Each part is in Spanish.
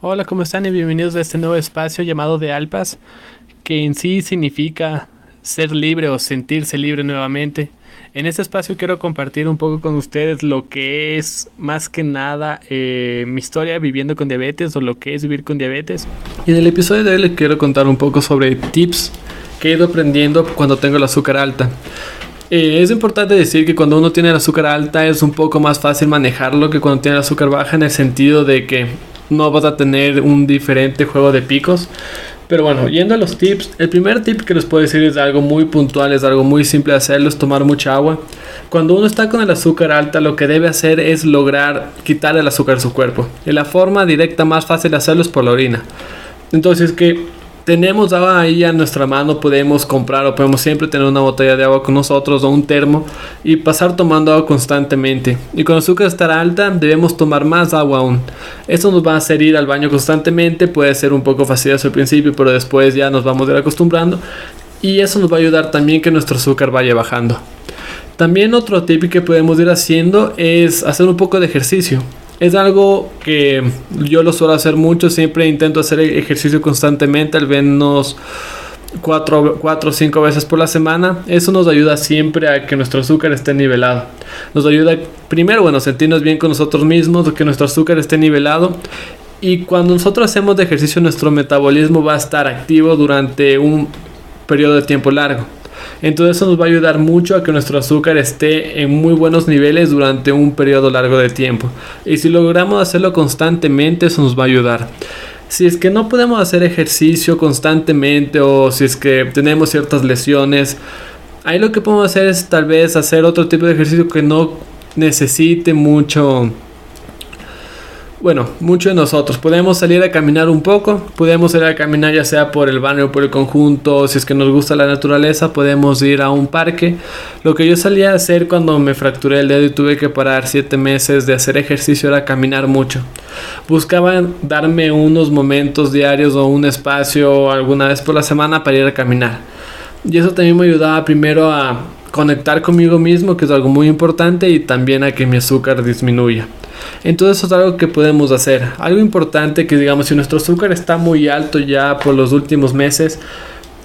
Hola, ¿cómo están? Y bienvenidos a este nuevo espacio llamado de Alpas, que en sí significa ser libre o sentirse libre nuevamente. En este espacio quiero compartir un poco con ustedes lo que es más que nada eh, mi historia viviendo con diabetes o lo que es vivir con diabetes. Y en el episodio de hoy les quiero contar un poco sobre tips que he ido aprendiendo cuando tengo el azúcar alta. Eh, es importante decir que cuando uno tiene el azúcar alta es un poco más fácil manejarlo que cuando tiene el azúcar baja en el sentido de que no vas a tener un diferente juego de picos. Pero bueno, yendo a los tips, el primer tip que les puedo decir es algo muy puntual, es algo muy simple de hacerlo, es tomar mucha agua. Cuando uno está con el azúcar alta, lo que debe hacer es lograr quitar el azúcar de su cuerpo. Y la forma directa más fácil de hacerlo es por la orina. Entonces, que tenemos agua ahí a nuestra mano, podemos comprar o podemos siempre tener una botella de agua con nosotros o un termo y pasar tomando agua constantemente. Y cuando el azúcar está alta, debemos tomar más agua aún. Esto nos va a hacer ir al baño constantemente, puede ser un poco fastidioso al principio, pero después ya nos vamos a ir acostumbrando y eso nos va a ayudar también que nuestro azúcar vaya bajando. También otro tip que podemos ir haciendo es hacer un poco de ejercicio. Es algo que yo lo suelo hacer mucho, siempre intento hacer ejercicio constantemente, al menos 4 o 5 veces por la semana. Eso nos ayuda siempre a que nuestro azúcar esté nivelado. Nos ayuda primero, bueno, sentirnos bien con nosotros mismos, que nuestro azúcar esté nivelado. Y cuando nosotros hacemos de ejercicio, nuestro metabolismo va a estar activo durante un periodo de tiempo largo. Entonces eso nos va a ayudar mucho a que nuestro azúcar esté en muy buenos niveles durante un periodo largo de tiempo. Y si logramos hacerlo constantemente, eso nos va a ayudar. Si es que no podemos hacer ejercicio constantemente o si es que tenemos ciertas lesiones, ahí lo que podemos hacer es tal vez hacer otro tipo de ejercicio que no necesite mucho bueno, muchos de nosotros podemos salir a caminar un poco, podemos salir a caminar ya sea por el barrio o por el conjunto, si es que nos gusta la naturaleza, podemos ir a un parque. Lo que yo salía a hacer cuando me fracturé el dedo y tuve que parar 7 meses de hacer ejercicio era caminar mucho. Buscaba darme unos momentos diarios o un espacio alguna vez por la semana para ir a caminar. Y eso también me ayudaba primero a conectar conmigo mismo, que es algo muy importante, y también a que mi azúcar disminuya. Entonces eso es algo que podemos hacer. Algo importante que digamos, si nuestro azúcar está muy alto ya por los últimos meses,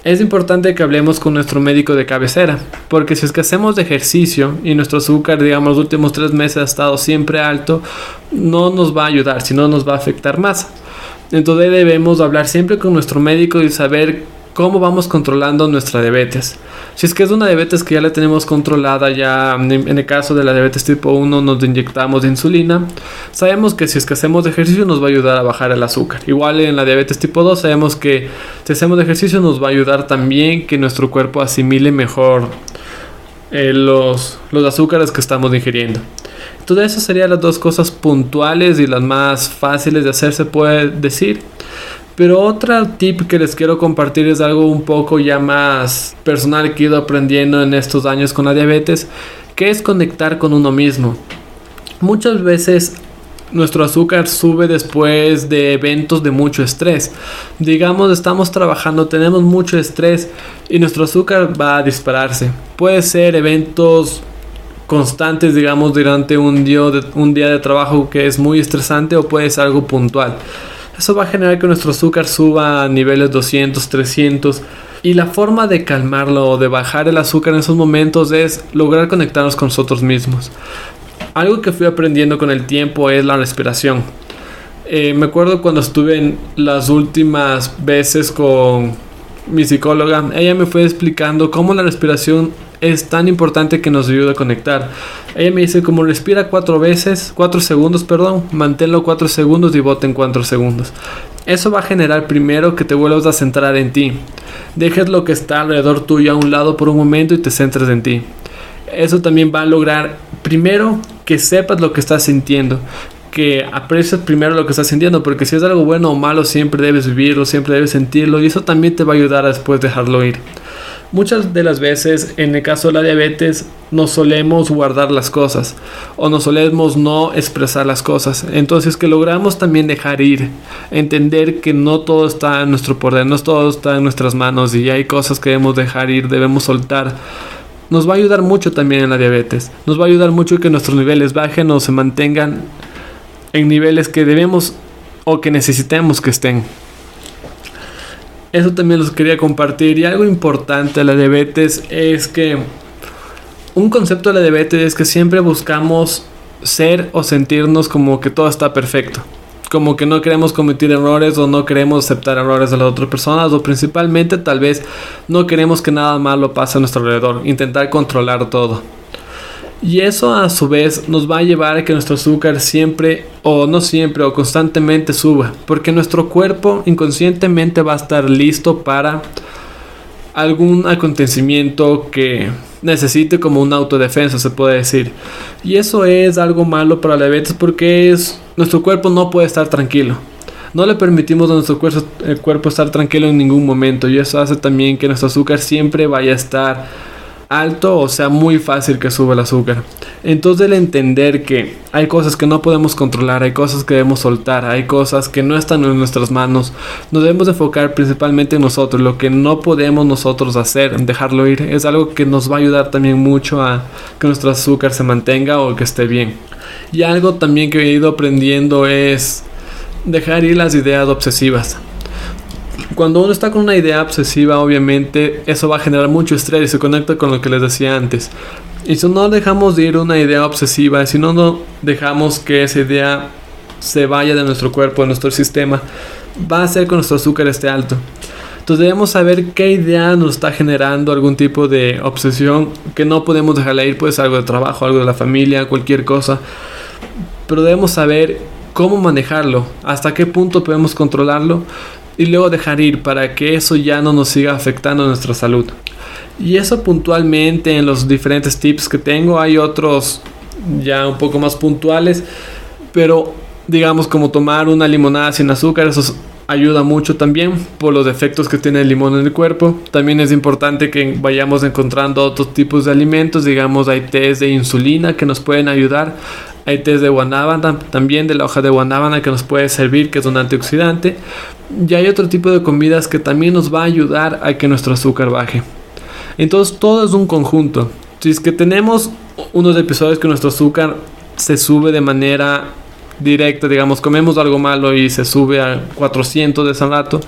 es importante que hablemos con nuestro médico de cabecera, porque si es que hacemos ejercicio y nuestro azúcar, digamos, los últimos tres meses ha estado siempre alto, no nos va a ayudar, sino nos va a afectar más. Entonces debemos hablar siempre con nuestro médico y saber cómo vamos controlando nuestra diabetes. Si es que es una diabetes que ya la tenemos controlada, ya en el caso de la diabetes tipo 1 nos inyectamos insulina, sabemos que si es que hacemos ejercicio nos va a ayudar a bajar el azúcar. Igual en la diabetes tipo 2 sabemos que si hacemos ejercicio nos va a ayudar también que nuestro cuerpo asimile mejor eh, los, los azúcares que estamos ingiriendo. Entonces esas serían las dos cosas puntuales y las más fáciles de hacer, se puede decir. Pero otro tip que les quiero compartir es algo un poco ya más personal que he ido aprendiendo en estos años con la diabetes, que es conectar con uno mismo. Muchas veces nuestro azúcar sube después de eventos de mucho estrés. Digamos, estamos trabajando, tenemos mucho estrés y nuestro azúcar va a dispararse. Puede ser eventos constantes, digamos, durante un día de, un día de trabajo que es muy estresante o puede ser algo puntual. Eso va a generar que nuestro azúcar suba a niveles 200, 300. Y la forma de calmarlo o de bajar el azúcar en esos momentos es lograr conectarnos con nosotros mismos. Algo que fui aprendiendo con el tiempo es la respiración. Eh, me acuerdo cuando estuve en las últimas veces con mi psicóloga, ella me fue explicando cómo la respiración es tan importante que nos ayuda a conectar. Ella me dice como respira cuatro veces, cuatro segundos, perdón, manténlo cuatro segundos y vote en cuatro segundos. Eso va a generar primero que te vuelvas a centrar en ti. Dejes lo que está alrededor tuyo a un lado por un momento y te centres en ti. Eso también va a lograr primero que sepas lo que estás sintiendo, que aprecies primero lo que estás sintiendo, porque si es algo bueno o malo siempre debes vivirlo, siempre debes sentirlo y eso también te va a ayudar a después dejarlo ir. Muchas de las veces en el caso de la diabetes nos solemos guardar las cosas o nos solemos no expresar las cosas. Entonces que logramos también dejar ir, entender que no todo está en nuestro poder, no todo está en nuestras manos y hay cosas que debemos dejar ir, debemos soltar nos va a ayudar mucho también en la diabetes. Nos va a ayudar mucho que nuestros niveles bajen o se mantengan en niveles que debemos o que necesitemos que estén. Eso también los quería compartir. Y algo importante de la diabetes es que un concepto de la diabetes es que siempre buscamos ser o sentirnos como que todo está perfecto. Como que no queremos cometer errores o no queremos aceptar errores de las otras personas o principalmente tal vez no queremos que nada malo pase a nuestro alrededor. Intentar controlar todo. Y eso a su vez nos va a llevar a que nuestro azúcar siempre o no siempre o constantemente suba. Porque nuestro cuerpo inconscientemente va a estar listo para algún acontecimiento que necesite como una autodefensa, se puede decir. Y eso es algo malo para la diabetes porque es, nuestro cuerpo no puede estar tranquilo. No le permitimos a nuestro cuerpo, el cuerpo estar tranquilo en ningún momento y eso hace también que nuestro azúcar siempre vaya a estar alto o sea muy fácil que suba el azúcar. Entonces el entender que hay cosas que no podemos controlar, hay cosas que debemos soltar, hay cosas que no están en nuestras manos, nos debemos enfocar principalmente en nosotros, lo que no podemos nosotros hacer, dejarlo ir, es algo que nos va a ayudar también mucho a que nuestro azúcar se mantenga o que esté bien. Y algo también que he ido aprendiendo es dejar ir las ideas obsesivas cuando uno está con una idea obsesiva, obviamente eso va a generar mucho estrés y se conecta con lo que les decía antes. Y si no dejamos de ir una idea obsesiva, si no, no dejamos que esa idea se vaya de nuestro cuerpo, de nuestro sistema, va a hacer que nuestro azúcar esté alto. Entonces debemos saber qué idea nos está generando algún tipo de obsesión que no podemos dejarla ir, puede ser algo de trabajo, algo de la familia, cualquier cosa. Pero debemos saber cómo manejarlo, hasta qué punto podemos controlarlo y luego dejar ir para que eso ya no nos siga afectando nuestra salud. Y eso puntualmente en los diferentes tips que tengo, hay otros ya un poco más puntuales, pero digamos como tomar una limonada sin azúcar, eso ayuda mucho también por los efectos que tiene el limón en el cuerpo. También es importante que vayamos encontrando otros tipos de alimentos, digamos hay test de insulina que nos pueden ayudar hay test de guanábana, también de la hoja de guanábana que nos puede servir, que es un antioxidante. Y hay otro tipo de comidas que también nos va a ayudar a que nuestro azúcar baje. Entonces todo es un conjunto. Si es que tenemos unos episodios que nuestro azúcar se sube de manera directa, digamos, comemos algo malo y se sube a 400 de ese rato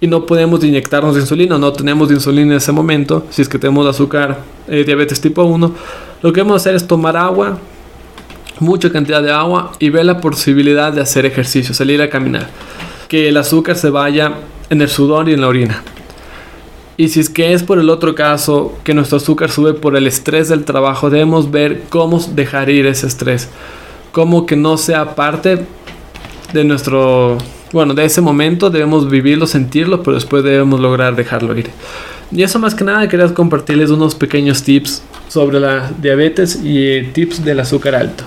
y no podemos inyectarnos insulina, no tenemos insulina en ese momento, si es que tenemos azúcar, eh, diabetes tipo 1, lo que vamos a hacer es tomar agua, mucha cantidad de agua y ver la posibilidad de hacer ejercicio, salir a caminar. Que el azúcar se vaya en el sudor y en la orina. Y si es que es por el otro caso que nuestro azúcar sube por el estrés del trabajo, debemos ver cómo dejar ir ese estrés. Cómo que no sea parte de nuestro, bueno, de ese momento debemos vivirlo, sentirlo, pero después debemos lograr dejarlo ir. Y eso más que nada quería compartirles unos pequeños tips sobre la diabetes y tips del azúcar alto.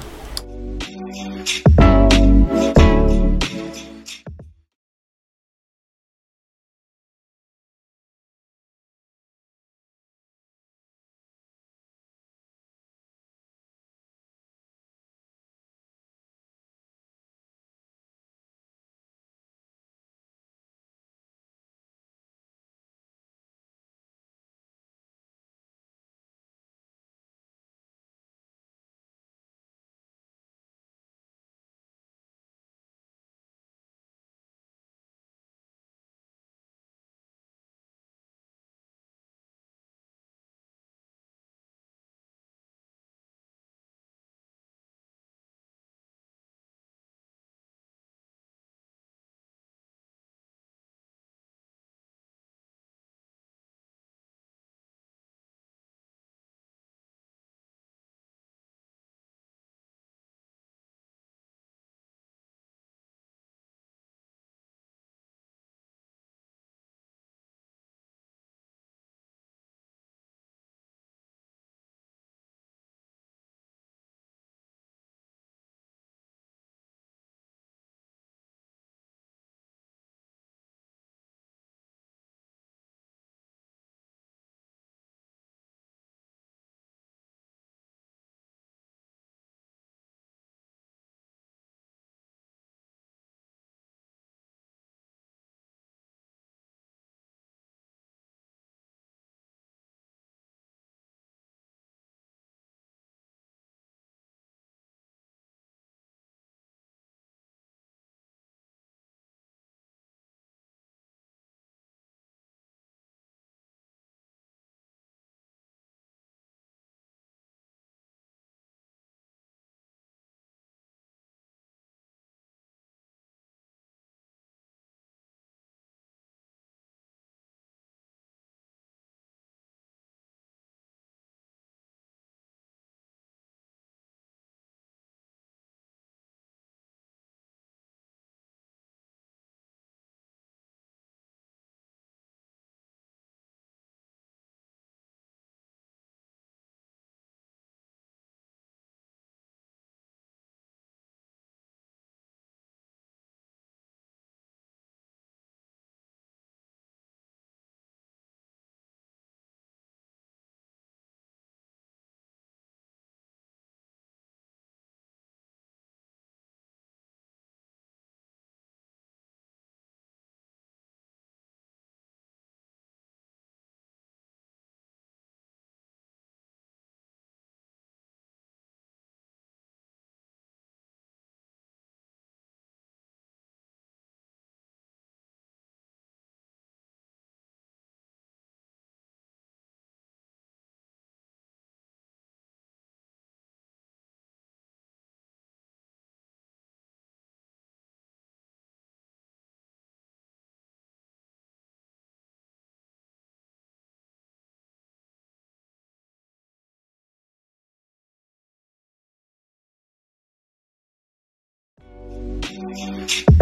Música